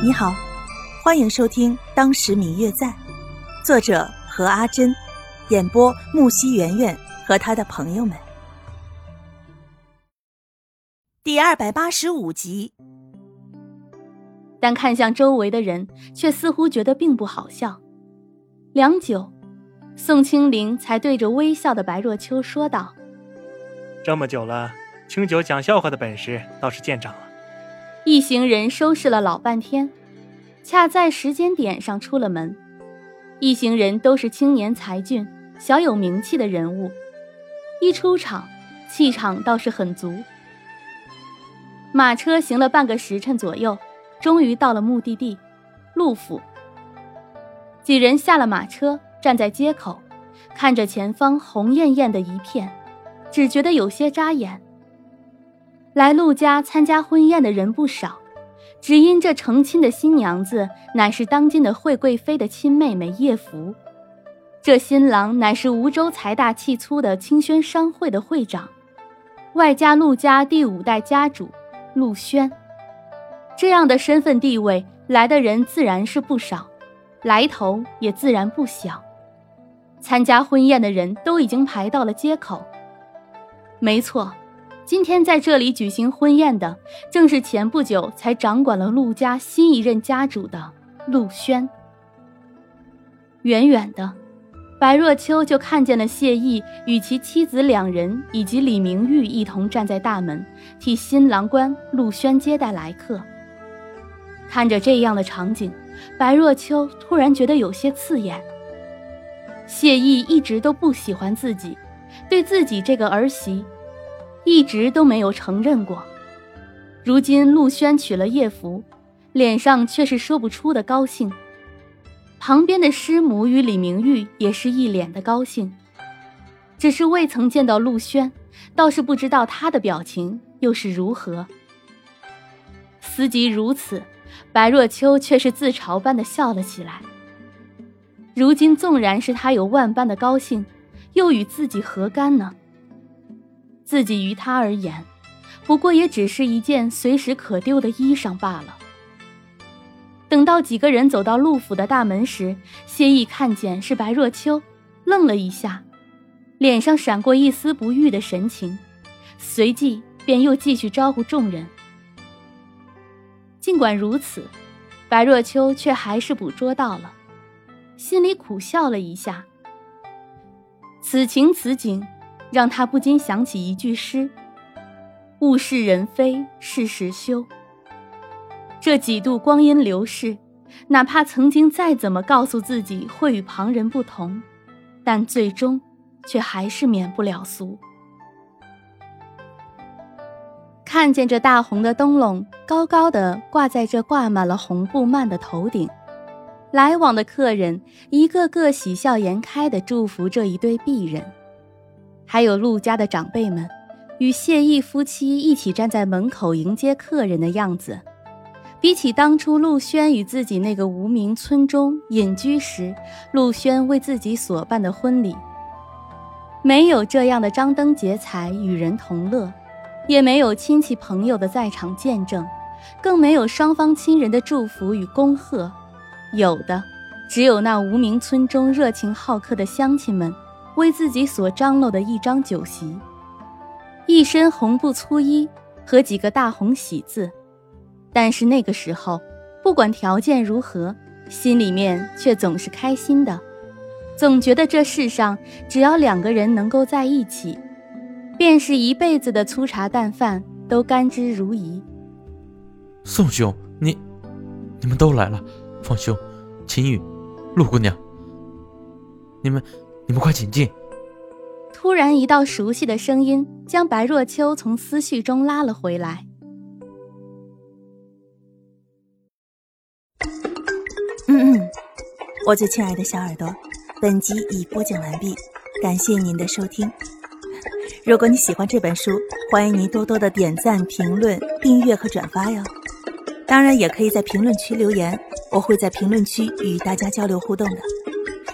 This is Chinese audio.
你好，欢迎收听《当时明月在》，作者何阿珍，演播木西圆圆和他的朋友们。第二百八十五集。但看向周围的人，却似乎觉得并不好笑。良久，宋清灵才对着微笑的白若秋说道：“这么久了，清酒讲笑话的本事倒是见长了。”一行人收拾了老半天，恰在时间点上出了门。一行人都是青年才俊、小有名气的人物，一出场，气场倒是很足。马车行了半个时辰左右，终于到了目的地——陆府。几人下了马车，站在街口，看着前方红艳艳的一片，只觉得有些扎眼。来陆家参加婚宴的人不少，只因这成亲的新娘子乃是当今的惠贵妃的亲妹妹叶福，这新郎乃是梧州财大气粗的清轩商会的会长，外加陆家第五代家主陆轩。这样的身份地位，来的人自然是不少，来头也自然不小。参加婚宴的人都已经排到了街口。没错。今天在这里举行婚宴的，正是前不久才掌管了陆家新一任家主的陆轩。远远的，白若秋就看见了谢意与其妻子两人，以及李明玉一同站在大门，替新郎官陆轩接待来客。看着这样的场景，白若秋突然觉得有些刺眼。谢意一直都不喜欢自己，对自己这个儿媳。一直都没有承认过，如今陆轩娶了叶福，脸上却是说不出的高兴。旁边的师母与李明玉也是一脸的高兴，只是未曾见到陆轩，倒是不知道他的表情又是如何。思及如此，白若秋却是自嘲般的笑了起来。如今纵然是他有万般的高兴，又与自己何干呢？自己于他而言，不过也只是一件随时可丢的衣裳罢了。等到几个人走到陆府的大门时，谢意看见是白若秋，愣了一下，脸上闪过一丝不悦的神情，随即便又继续招呼众人。尽管如此，白若秋却还是捕捉到了，心里苦笑了一下。此情此景。让他不禁想起一句诗：“物是人非事事休。”这几度光阴流逝，哪怕曾经再怎么告诉自己会与旁人不同，但最终却还是免不了俗。看见这大红的灯笼高高的挂在这挂满了红布幔的头顶，来往的客人一个个喜笑颜开的祝福这一对璧人。还有陆家的长辈们，与谢意夫妻一起站在门口迎接客人的样子，比起当初陆轩与自己那个无名村中隐居时，陆轩为自己所办的婚礼，没有这样的张灯结彩与人同乐，也没有亲戚朋友的在场见证，更没有双方亲人的祝福与恭贺，有的，只有那无名村中热情好客的乡亲们。为自己所张罗的一张酒席，一身红布粗衣和几个大红喜字，但是那个时候，不管条件如何，心里面却总是开心的，总觉得这世上只要两个人能够在一起，便是一辈子的粗茶淡饭都甘之如饴。宋兄，你，你们都来了，方兄，秦羽，陆姑娘，你们。你们快请进！突然，一道熟悉的声音将白若秋从思绪中拉了回来。嗯嗯，我最亲爱的小耳朵，本集已播讲完毕，感谢您的收听。如果你喜欢这本书，欢迎您多多的点赞、评论、订阅和转发哟。当然，也可以在评论区留言，我会在评论区与大家交流互动的。